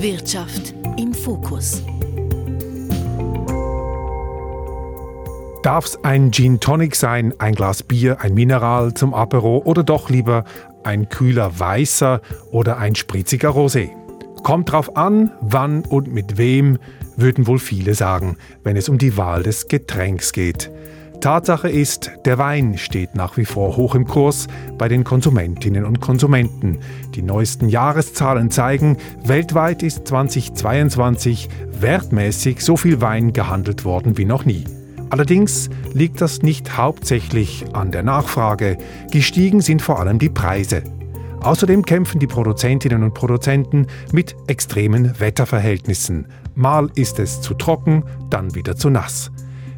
Wirtschaft im Fokus. Darf es ein Gin Tonic sein, ein Glas Bier, ein Mineral zum Apero oder doch lieber ein kühler weißer oder ein spritziger Rosé? Kommt drauf an, wann und mit wem, würden wohl viele sagen, wenn es um die Wahl des Getränks geht. Tatsache ist, der Wein steht nach wie vor hoch im Kurs bei den Konsumentinnen und Konsumenten. Die neuesten Jahreszahlen zeigen, weltweit ist 2022 wertmäßig so viel Wein gehandelt worden wie noch nie. Allerdings liegt das nicht hauptsächlich an der Nachfrage, gestiegen sind vor allem die Preise. Außerdem kämpfen die Produzentinnen und Produzenten mit extremen Wetterverhältnissen. Mal ist es zu trocken, dann wieder zu nass.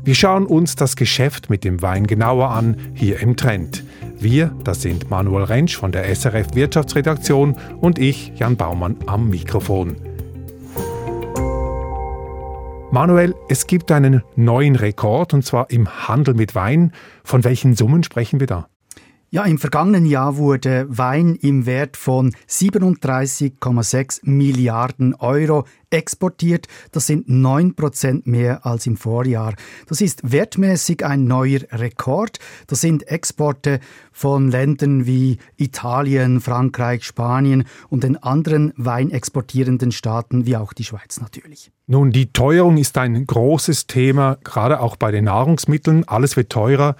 Wir schauen uns das Geschäft mit dem Wein genauer an, hier im Trend. Wir, das sind Manuel Rentsch von der SRF Wirtschaftsredaktion und ich, Jan Baumann, am Mikrofon. Manuel, es gibt einen neuen Rekord und zwar im Handel mit Wein. Von welchen Summen sprechen wir da? Ja, im vergangenen Jahr wurde Wein im Wert von 37,6 Milliarden Euro exportiert. Das sind 9 Prozent mehr als im Vorjahr. Das ist wertmäßig ein neuer Rekord. Das sind Exporte von Ländern wie Italien, Frankreich, Spanien und den anderen weinexportierenden Staaten wie auch die Schweiz natürlich. Nun, die Teuerung ist ein großes Thema, gerade auch bei den Nahrungsmitteln. Alles wird teurer.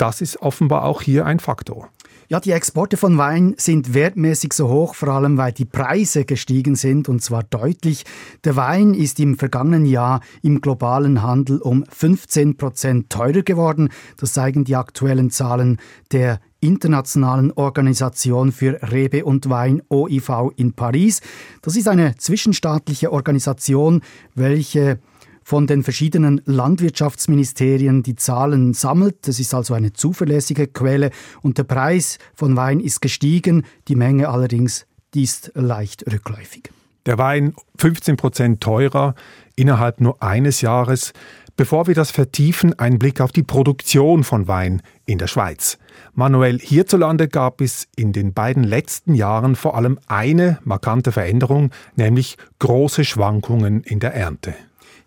Das ist offenbar auch hier ein Faktor. Ja, die Exporte von Wein sind wertmäßig so hoch, vor allem weil die Preise gestiegen sind und zwar deutlich. Der Wein ist im vergangenen Jahr im globalen Handel um 15 Prozent teurer geworden. Das zeigen die aktuellen Zahlen der Internationalen Organisation für Rebe und Wein OIV in Paris. Das ist eine zwischenstaatliche Organisation, welche von den verschiedenen Landwirtschaftsministerien die Zahlen sammelt. Das ist also eine zuverlässige Quelle und der Preis von Wein ist gestiegen, die Menge allerdings ist leicht rückläufig. Der Wein 15 Prozent teurer innerhalb nur eines Jahres. Bevor wir das vertiefen, ein Blick auf die Produktion von Wein in der Schweiz. Manuel, hierzulande gab es in den beiden letzten Jahren vor allem eine markante Veränderung, nämlich große Schwankungen in der Ernte.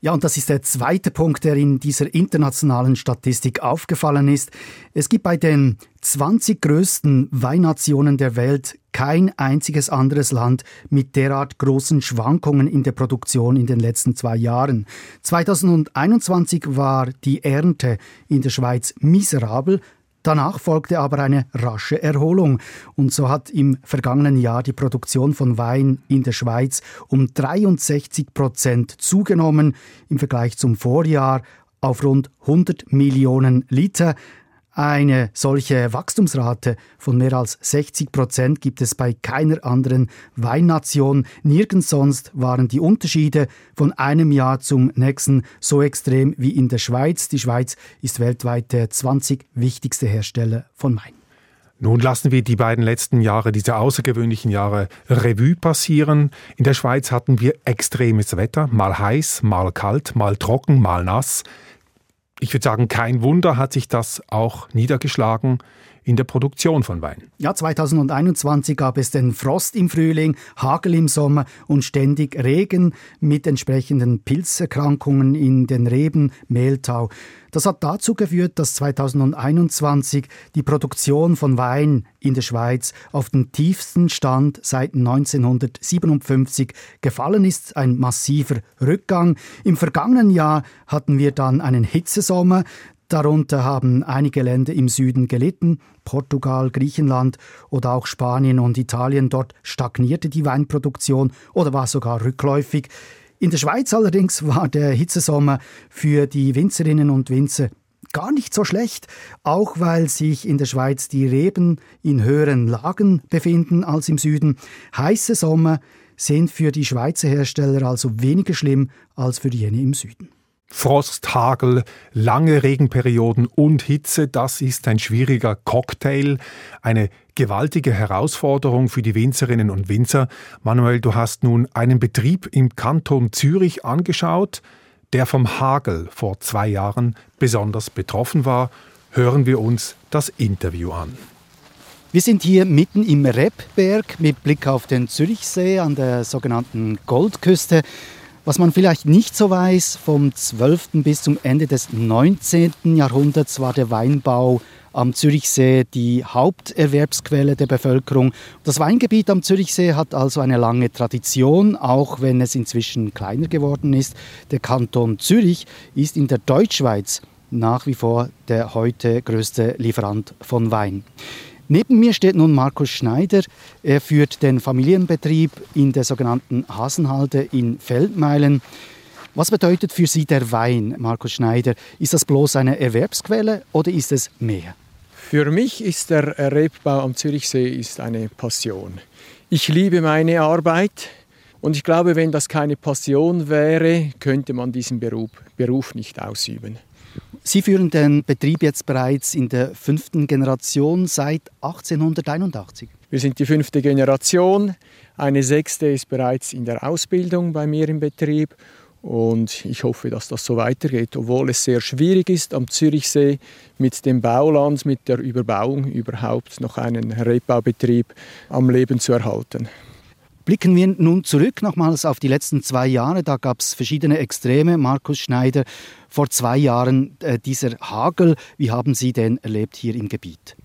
Ja, und das ist der zweite Punkt, der in dieser internationalen Statistik aufgefallen ist. Es gibt bei den 20 größten Weinnationen der Welt kein einziges anderes Land mit derart großen Schwankungen in der Produktion in den letzten zwei Jahren. 2021 war die Ernte in der Schweiz miserabel, Danach folgte aber eine rasche Erholung und so hat im vergangenen Jahr die Produktion von Wein in der Schweiz um 63 Prozent zugenommen im Vergleich zum Vorjahr auf rund 100 Millionen Liter. Eine solche Wachstumsrate von mehr als 60 Prozent gibt es bei keiner anderen Weinnation. Nirgends sonst waren die Unterschiede von einem Jahr zum nächsten so extrem wie in der Schweiz. Die Schweiz ist weltweit der 20 wichtigste Hersteller von Wein. Nun lassen wir die beiden letzten Jahre, diese außergewöhnlichen Jahre, Revue passieren. In der Schweiz hatten wir extremes Wetter, mal heiß, mal kalt, mal trocken, mal nass ich würde sagen, kein Wunder hat sich das auch niedergeschlagen in der Produktion von Wein. Ja, 2021 gab es den Frost im Frühling, Hagel im Sommer und ständig Regen mit entsprechenden Pilzerkrankungen in den Reben, Mehltau. Das hat dazu geführt, dass 2021 die Produktion von Wein in der Schweiz auf den tiefsten Stand seit 1957 gefallen ist, ein massiver Rückgang. Im vergangenen Jahr hatten wir dann einen Hitzesommer, Darunter haben einige Länder im Süden gelitten, Portugal, Griechenland oder auch Spanien und Italien. Dort stagnierte die Weinproduktion oder war sogar rückläufig. In der Schweiz allerdings war der Hitzesommer für die Winzerinnen und Winzer gar nicht so schlecht, auch weil sich in der Schweiz die Reben in höheren Lagen befinden als im Süden. Heiße Sommer sind für die Schweizer Hersteller also weniger schlimm als für jene im Süden. Frost, Hagel, lange Regenperioden und Hitze, das ist ein schwieriger Cocktail, eine gewaltige Herausforderung für die Winzerinnen und Winzer. Manuel, du hast nun einen Betrieb im Kanton Zürich angeschaut, der vom Hagel vor zwei Jahren besonders betroffen war. Hören wir uns das Interview an. Wir sind hier mitten im Rebberg mit Blick auf den Zürichsee an der sogenannten Goldküste. Was man vielleicht nicht so weiß, vom 12. bis zum Ende des 19. Jahrhunderts war der Weinbau am Zürichsee die Haupterwerbsquelle der Bevölkerung. Das Weingebiet am Zürichsee hat also eine lange Tradition, auch wenn es inzwischen kleiner geworden ist. Der Kanton Zürich ist in der Deutschschweiz nach wie vor der heute größte Lieferant von Wein. Neben mir steht nun Markus Schneider. Er führt den Familienbetrieb in der sogenannten Hasenhalde in Feldmeilen. Was bedeutet für Sie der Wein, Markus Schneider? Ist das bloß eine Erwerbsquelle oder ist es mehr? Für mich ist der Rebbau am Zürichsee ist eine Passion. Ich liebe meine Arbeit und ich glaube, wenn das keine Passion wäre, könnte man diesen Beruf, Beruf nicht ausüben. Sie führen den Betrieb jetzt bereits in der fünften Generation seit 1881. Wir sind die fünfte Generation. Eine sechste ist bereits in der Ausbildung bei mir im Betrieb. Und ich hoffe, dass das so weitergeht, obwohl es sehr schwierig ist, am Zürichsee mit dem Bauland, mit der Überbauung überhaupt noch einen Rebbaubetrieb am Leben zu erhalten. Blicken wir nun zurück nochmals auf die letzten zwei Jahre. Da gab es verschiedene Extreme. Markus Schneider, vor zwei Jahren äh, dieser Hagel. Wie haben Sie den erlebt hier im Gebiet?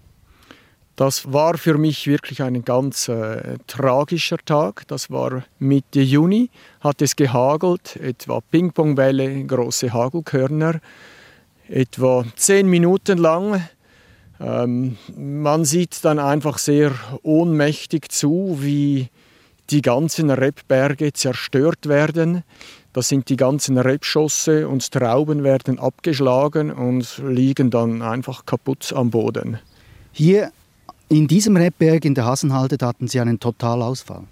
Das war für mich wirklich ein ganz äh, tragischer Tag. Das war Mitte Juni, hat es gehagelt, etwa Pingpongbälle, große Hagelkörner, etwa zehn Minuten lang. Ähm, man sieht dann einfach sehr ohnmächtig zu, wie die ganzen Rebberge zerstört werden. Das sind die ganzen Rebschosse und Trauben werden abgeschlagen und liegen dann einfach kaputt am Boden. Hier in diesem Rebberg in der Hasenhalde hatten Sie einen Totalausfall.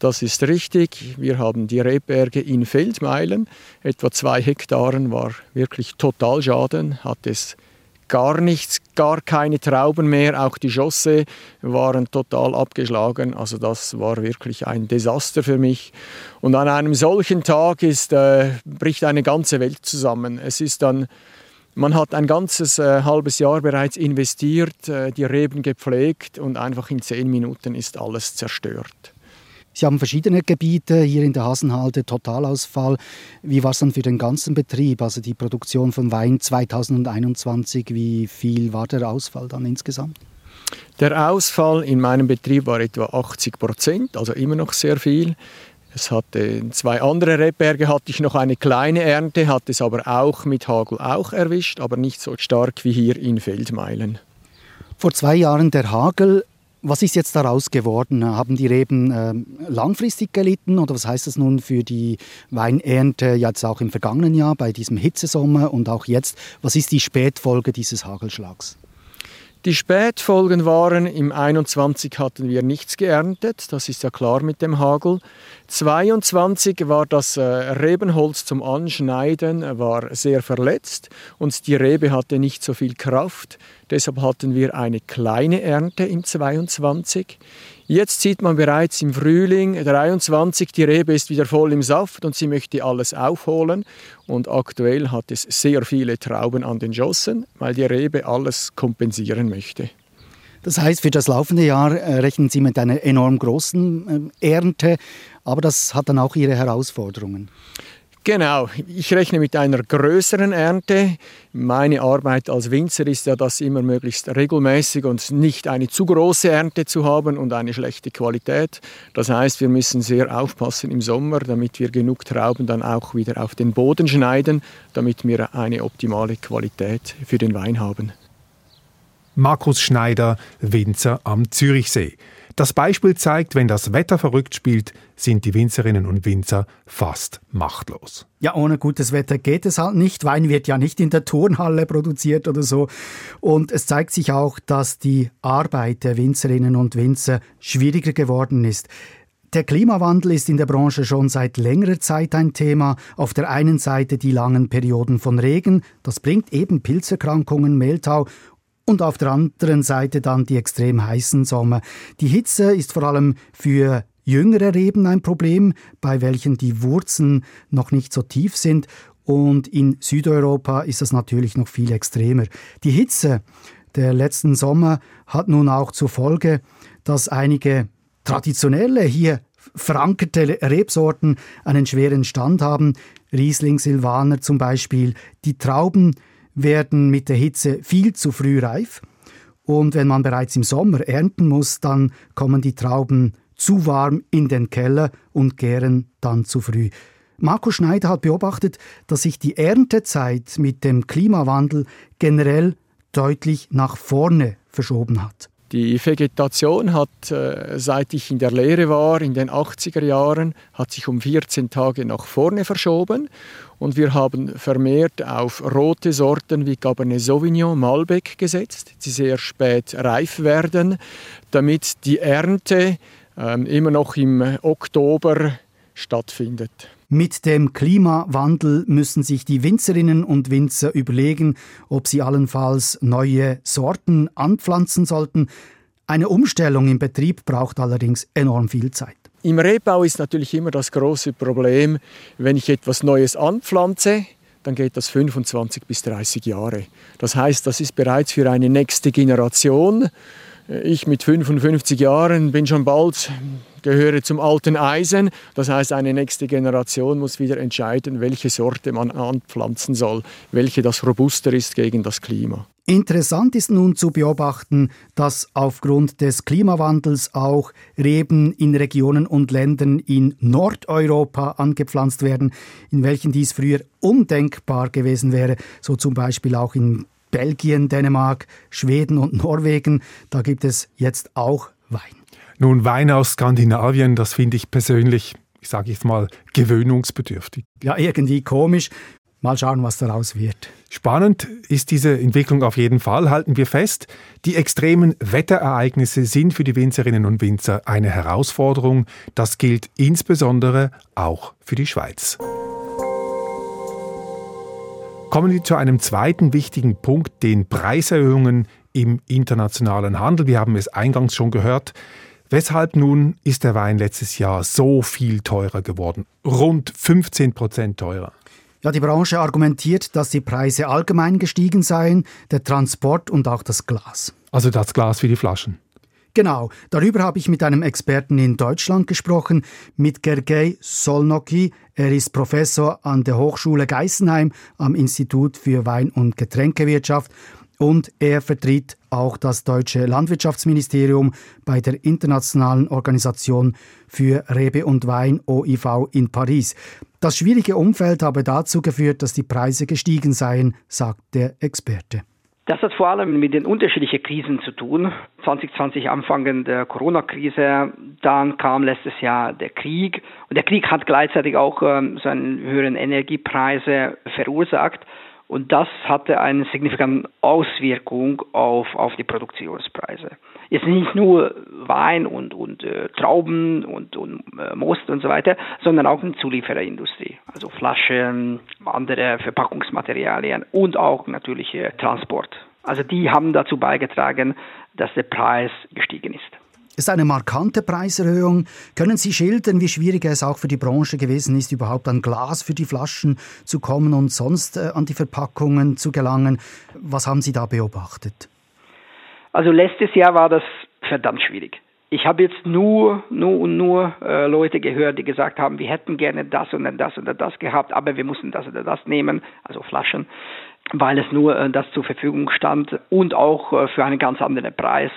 Das ist richtig. Wir haben die Rebberge in Feldmeilen. Etwa zwei Hektaren war wirklich Totalschaden, hat es gar nichts, gar keine Trauben mehr. Auch die Schosse waren total abgeschlagen. Also das war wirklich ein Desaster für mich. Und an einem solchen Tag ist, äh, bricht eine ganze Welt zusammen. Es ist dann man hat ein ganzes äh, halbes Jahr bereits investiert, äh, die Reben gepflegt und einfach in zehn Minuten ist alles zerstört. Sie haben verschiedene Gebiete hier in der Hasenhalde, Totalausfall. Wie war es dann für den ganzen Betrieb, also die Produktion von Wein 2021? Wie viel war der Ausfall dann insgesamt? Der Ausfall in meinem Betrieb war etwa 80 Prozent, also immer noch sehr viel. Es hatte zwei andere Rebberge, hatte ich noch eine kleine Ernte, hat es aber auch mit Hagel auch erwischt, aber nicht so stark wie hier in Feldmeilen. Vor zwei Jahren der Hagel. Was ist jetzt daraus geworden? Haben die Reben äh, langfristig gelitten oder was heißt das nun für die Weinernte jetzt auch im vergangenen Jahr bei diesem Hitzesommer und auch jetzt? Was ist die Spätfolge dieses Hagelschlags? Die Spätfolgen waren, im 21 hatten wir nichts geerntet, das ist ja klar mit dem Hagel. 22 war das äh, Rebenholz zum Anschneiden war sehr verletzt und die Rebe hatte nicht so viel Kraft. Deshalb hatten wir eine kleine Ernte im 22. Jetzt sieht man bereits im Frühling 23, die Rebe ist wieder voll im Saft und sie möchte alles aufholen. Und aktuell hat es sehr viele Trauben an den Jossen, weil die Rebe alles kompensieren möchte. Das heißt, für das laufende Jahr äh, rechnen Sie mit einer enorm großen äh, Ernte, aber das hat dann auch Ihre Herausforderungen. Genau, ich rechne mit einer größeren Ernte. Meine Arbeit als Winzer ist ja, das immer möglichst regelmäßig und nicht eine zu große Ernte zu haben und eine schlechte Qualität. Das heißt, wir müssen sehr aufpassen im Sommer, damit wir genug Trauben dann auch wieder auf den Boden schneiden, damit wir eine optimale Qualität für den Wein haben. Markus Schneider, Winzer am Zürichsee. Das Beispiel zeigt, wenn das Wetter verrückt spielt, sind die Winzerinnen und Winzer fast machtlos. Ja, ohne gutes Wetter geht es halt nicht. Wein wird ja nicht in der Turnhalle produziert oder so. Und es zeigt sich auch, dass die Arbeit der Winzerinnen und Winzer schwieriger geworden ist. Der Klimawandel ist in der Branche schon seit längerer Zeit ein Thema. Auf der einen Seite die langen Perioden von Regen, das bringt eben Pilzerkrankungen, Mehltau und auf der anderen Seite dann die extrem heißen Sommer. Die Hitze ist vor allem für jüngere Reben ein Problem, bei welchen die Wurzeln noch nicht so tief sind und in Südeuropa ist das natürlich noch viel extremer. Die Hitze der letzten Sommer hat nun auch zur Folge, dass einige traditionelle hier verankerte Rebsorten einen schweren Stand haben. Riesling Silvaner zum Beispiel. Die Trauben werden mit der Hitze viel zu früh reif. Und wenn man bereits im Sommer ernten muss, dann kommen die Trauben zu warm in den Keller und gären dann zu früh. Marco Schneider hat beobachtet, dass sich die Erntezeit mit dem Klimawandel generell deutlich nach vorne verschoben hat. Die Vegetation hat, äh, seit ich in der Lehre war, in den 80er Jahren, hat sich um 14 Tage nach vorne verschoben. Und wir haben vermehrt auf rote Sorten wie Cabernet Sauvignon, Malbec gesetzt, die sehr spät reif werden, damit die Ernte äh, immer noch im Oktober stattfindet. Mit dem Klimawandel müssen sich die Winzerinnen und Winzer überlegen, ob sie allenfalls neue Sorten anpflanzen sollten. Eine Umstellung im Betrieb braucht allerdings enorm viel Zeit. Im Rebbau ist natürlich immer das große Problem, wenn ich etwas Neues anpflanze, dann geht das 25 bis 30 Jahre. Das heißt, das ist bereits für eine nächste Generation. Ich mit 55 Jahren bin schon bald gehöre zum alten Eisen. Das heißt, eine nächste Generation muss wieder entscheiden, welche Sorte man anpflanzen soll, welche das robuster ist gegen das Klima. Interessant ist nun zu beobachten, dass aufgrund des Klimawandels auch Reben in Regionen und Ländern in Nordeuropa angepflanzt werden, in welchen dies früher undenkbar gewesen wäre, so zum Beispiel auch in Belgien, Dänemark, Schweden und Norwegen. Da gibt es jetzt auch Wein. Nun, Wein aus Skandinavien, das finde ich persönlich, ich sage jetzt mal, gewöhnungsbedürftig. Ja, irgendwie komisch. Mal schauen, was daraus wird. Spannend ist diese Entwicklung auf jeden Fall. Halten wir fest, die extremen Wetterereignisse sind für die Winzerinnen und Winzer eine Herausforderung. Das gilt insbesondere auch für die Schweiz. Kommen wir zu einem zweiten wichtigen Punkt, den Preiserhöhungen im internationalen Handel. Wir haben es eingangs schon gehört. Weshalb nun ist der Wein letztes Jahr so viel teurer geworden? Rund 15 Prozent teurer. Ja, die Branche argumentiert, dass die Preise allgemein gestiegen seien, der Transport und auch das Glas. Also das Glas wie die Flaschen. Genau, darüber habe ich mit einem Experten in Deutschland gesprochen, mit Gergely Solnoki. Er ist Professor an der Hochschule Geisenheim am Institut für Wein- und Getränkewirtschaft und er vertritt auch das deutsche Landwirtschaftsministerium bei der Internationalen Organisation für Rebe und Wein OIV in Paris. Das schwierige Umfeld habe dazu geführt, dass die Preise gestiegen seien, sagt der Experte. Das hat vor allem mit den unterschiedlichen Krisen zu tun. 2020 Anfang der Corona-Krise, dann kam letztes Jahr der Krieg und der Krieg hat gleichzeitig auch ähm, so einen höheren Energiepreise verursacht. Und das hatte eine signifikante Auswirkung auf, auf die Produktionspreise. Jetzt nicht nur Wein und, und äh, Trauben und, und äh, Most und so weiter, sondern auch in Zuliefererindustrie. Also Flaschen, andere Verpackungsmaterialien und auch natürlich äh, Transport. Also die haben dazu beigetragen, dass der Preis gestiegen ist. Ist eine markante Preiserhöhung. Können Sie schildern, wie schwierig es auch für die Branche gewesen ist, überhaupt an Glas für die Flaschen zu kommen und sonst äh, an die Verpackungen zu gelangen? Was haben Sie da beobachtet? Also letztes Jahr war das verdammt schwierig. Ich habe jetzt nur, nur und nur äh, Leute gehört, die gesagt haben, wir hätten gerne das und das oder das gehabt, aber wir mussten das oder das nehmen, also Flaschen, weil es nur äh, das zur Verfügung stand und auch äh, für einen ganz anderen Preis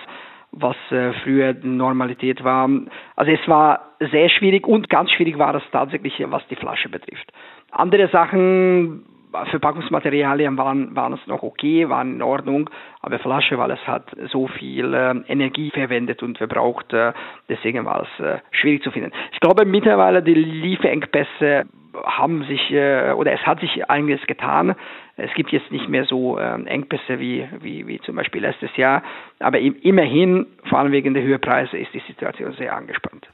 was äh, früher Normalität war. Also es war sehr schwierig und ganz schwierig war es tatsächlich, was die Flasche betrifft. Andere Sachen, Verpackungsmaterialien waren, waren es noch okay, waren in Ordnung, aber Flasche, weil es hat so viel äh, Energie verwendet und verbraucht, äh, deswegen war es schwierig zu finden. Ich glaube mittlerweile die Lieferengpässe haben sich oder es hat sich einiges getan. Es gibt jetzt nicht mehr so Engpässe wie, wie, wie zum Beispiel letztes Jahr, aber immerhin, vor allem wegen der Höhepreise, ist die Situation sehr angespannt.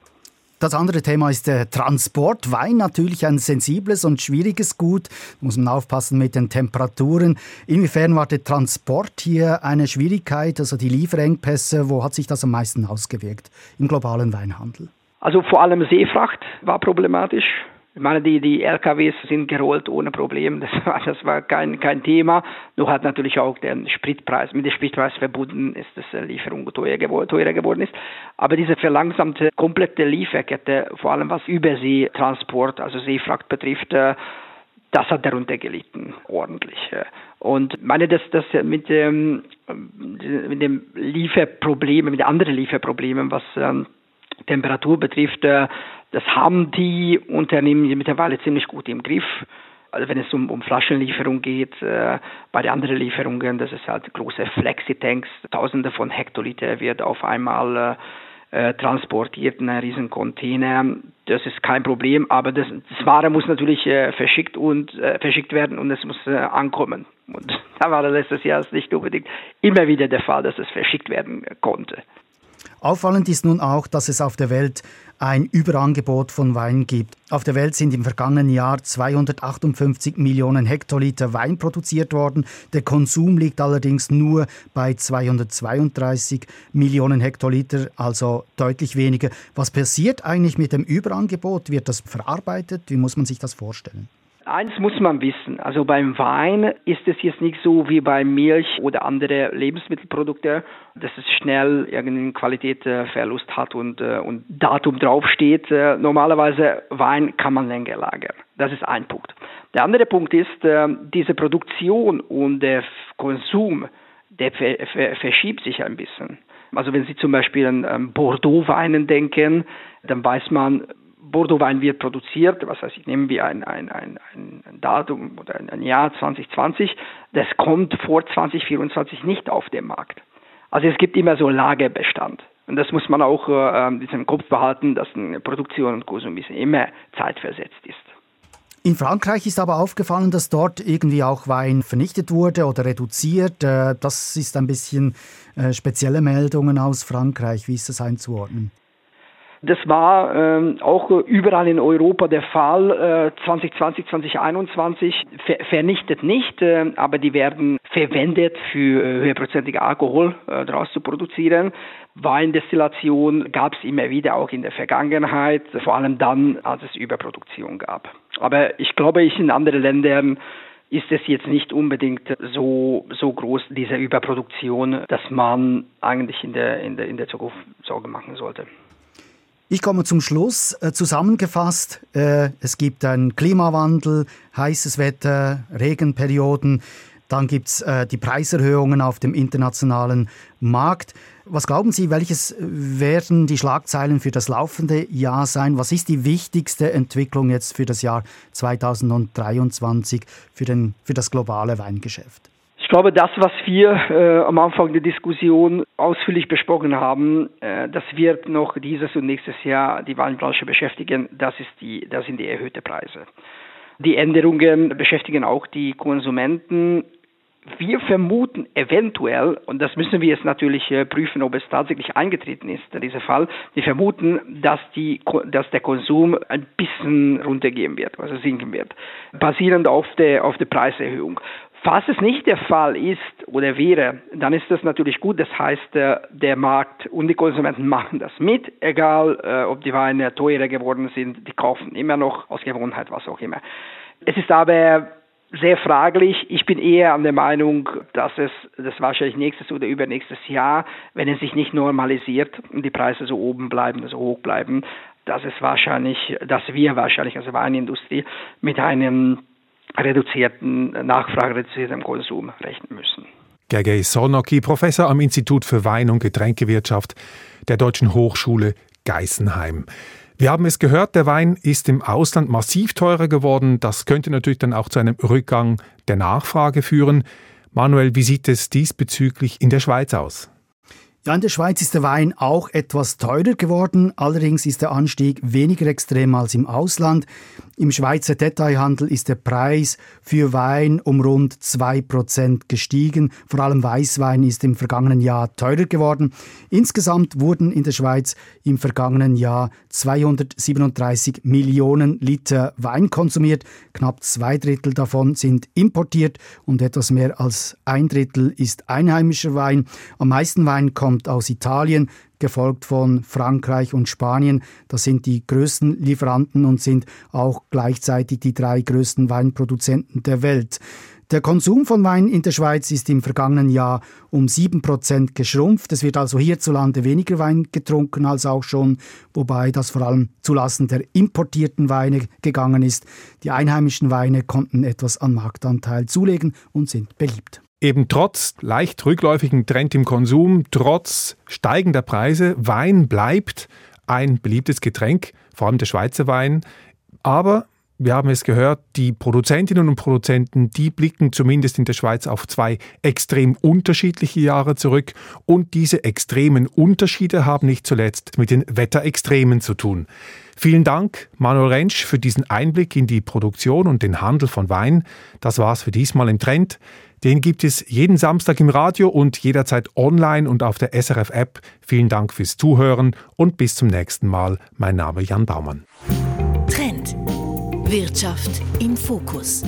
Das andere Thema ist der Transport. Wein natürlich ein sensibles und schwieriges Gut. Da muss man aufpassen mit den Temperaturen. Inwiefern war der Transport hier eine Schwierigkeit, also die Lieferengpässe? Wo hat sich das am meisten ausgewirkt im globalen Weinhandel? Also vor allem Seefracht war problematisch. Ich meine, die, die LKWs sind gerollt ohne Problem. Das war, das war kein, kein Thema. Nur hat natürlich auch der Spritpreis, mit dem Spritpreis verbunden ist, dass die Lieferung teuer, teurer geworden ist. Aber diese verlangsamte komplette Lieferkette, vor allem was Überseetransport, also Seefracht betrifft, äh, das hat darunter gelitten, ordentlich. Und meine, dass das mit dem, mit dem Lieferproblemen, mit anderen Lieferproblemen, was ähm, Temperatur betrifft, äh, das haben die Unternehmen mittlerweile ziemlich gut im Griff. Also wenn es um, um Flaschenlieferung geht, äh, bei den anderen Lieferungen, das ist halt große Flexi-Tanks, Tausende von Hektoliter wird auf einmal äh, äh, transportiert in einen riesen Container. Das ist kein Problem, aber das, das Ware muss natürlich äh, verschickt und äh, verschickt werden und es muss äh, ankommen. Und da war letztes Jahr nicht unbedingt immer wieder der Fall, dass es verschickt werden konnte. Auffallend ist nun auch, dass es auf der Welt ein Überangebot von Wein gibt. Auf der Welt sind im vergangenen Jahr 258 Millionen Hektoliter Wein produziert worden. Der Konsum liegt allerdings nur bei 232 Millionen Hektoliter, also deutlich weniger. Was passiert eigentlich mit dem Überangebot? Wird das verarbeitet? Wie muss man sich das vorstellen? Eins muss man wissen, also beim Wein ist es jetzt nicht so wie bei Milch oder andere Lebensmittelprodukte, dass es schnell irgendeinen Qualitätsverlust hat und, äh, und Datum draufsteht. Äh, normalerweise Wein kann man länger lagern. Das ist ein Punkt. Der andere Punkt ist, äh, diese Produktion und der Konsum, der verschiebt sich ein bisschen. Also wenn Sie zum Beispiel an Bordeaux-Weinen denken, dann weiß man, Bordeaux-Wein wird produziert, was heißt, ich nehmen wir ein, ein, ein, ein Datum oder ein, Jahr 2020, das kommt vor 2024 nicht auf den Markt. Also es gibt immer so Lagerbestand. Und das muss man auch äh, im Kopf behalten, dass eine Produktion und Konsum immer zeitversetzt ist. In Frankreich ist aber aufgefallen, dass dort irgendwie auch Wein vernichtet wurde oder reduziert. Äh, das ist ein bisschen äh, spezielle Meldungen aus Frankreich. Wie ist das einzuordnen? Das war ähm, auch überall in Europa der Fall. Äh, 2020, 2021 ver vernichtet nicht, äh, aber die werden verwendet für äh, höherprozentige Alkohol äh, daraus zu produzieren. Weindestillation gab es immer wieder auch in der Vergangenheit, vor allem dann, als es Überproduktion gab. Aber ich glaube, ich in anderen Ländern ist es jetzt nicht unbedingt so, so groß, diese Überproduktion, dass man eigentlich in der, in der, in der Zukunft Sorge machen sollte. Ich komme zum Schluss. Äh, zusammengefasst, äh, es gibt einen Klimawandel, heißes Wetter, Regenperioden, dann gibt es äh, die Preiserhöhungen auf dem internationalen Markt. Was glauben Sie, welches werden die Schlagzeilen für das laufende Jahr sein? Was ist die wichtigste Entwicklung jetzt für das Jahr 2023 für, den, für das globale Weingeschäft? Ich glaube, das, was wir äh, am Anfang der Diskussion ausführlich besprochen haben, äh, das wird noch dieses und nächstes Jahr die Weinbranche beschäftigen. Das, ist die, das sind die erhöhten Preise. Die Änderungen beschäftigen auch die Konsumenten. Wir vermuten eventuell, und das müssen wir jetzt natürlich äh, prüfen, ob es tatsächlich eingetreten ist, dieser Fall, wir vermuten, dass, die, dass der Konsum ein bisschen runtergehen wird, also sinken wird, basierend auf der, auf der Preiserhöhung. Falls es nicht der Fall ist oder wäre, dann ist das natürlich gut. Das heißt, äh, der Markt und die Konsumenten machen das mit, egal äh, ob die Weine teurer geworden sind, die kaufen immer noch aus Gewohnheit, was auch immer. Es ist aber sehr fraglich. Ich bin eher an der Meinung, dass es das wahrscheinlich nächstes oder übernächstes Jahr, wenn es sich nicht normalisiert und die Preise so oben bleiben, so hoch bleiben, dass es wahrscheinlich, dass wir wahrscheinlich als Weinindustrie mit einem reduzierten Nachfrage, reduziertem Konsum rechnen müssen. Gergely Solnocki, Professor am Institut für Wein- und Getränkewirtschaft der Deutschen Hochschule Geisenheim. Wir haben es gehört, der Wein ist im Ausland massiv teurer geworden. Das könnte natürlich dann auch zu einem Rückgang der Nachfrage führen. Manuel, wie sieht es diesbezüglich in der Schweiz aus? Ja, in der Schweiz ist der Wein auch etwas teurer geworden, allerdings ist der Anstieg weniger extrem als im Ausland. Im Schweizer Detailhandel ist der Preis für Wein um rund 2% gestiegen. Vor allem Weißwein ist im vergangenen Jahr teurer geworden. Insgesamt wurden in der Schweiz im vergangenen Jahr 237 Millionen Liter Wein konsumiert. Knapp zwei Drittel davon sind importiert und etwas mehr als ein Drittel ist einheimischer Wein. Am meisten Wein kommt aus Italien, gefolgt von Frankreich und Spanien. Das sind die größten Lieferanten und sind auch gleichzeitig die drei größten Weinproduzenten der Welt. Der Konsum von Wein in der Schweiz ist im vergangenen Jahr um 7% geschrumpft. Es wird also hierzulande weniger Wein getrunken als auch schon, wobei das vor allem zulasten der importierten Weine gegangen ist. Die einheimischen Weine konnten etwas an Marktanteil zulegen und sind beliebt. Eben trotz leicht rückläufigen Trend im Konsum, trotz steigender Preise, Wein bleibt ein beliebtes Getränk, vor allem der Schweizer Wein. Aber wir haben es gehört, die Produzentinnen und Produzenten, die blicken zumindest in der Schweiz auf zwei extrem unterschiedliche Jahre zurück und diese extremen Unterschiede haben nicht zuletzt mit den Wetterextremen zu tun. Vielen Dank, Manuel Rentsch, für diesen Einblick in die Produktion und den Handel von Wein. Das war's für diesmal im Trend. Den gibt es jeden Samstag im Radio und jederzeit online und auf der SRF-App. Vielen Dank fürs Zuhören und bis zum nächsten Mal. Mein Name Jan Baumann. Trend. Wirtschaft im Fokus.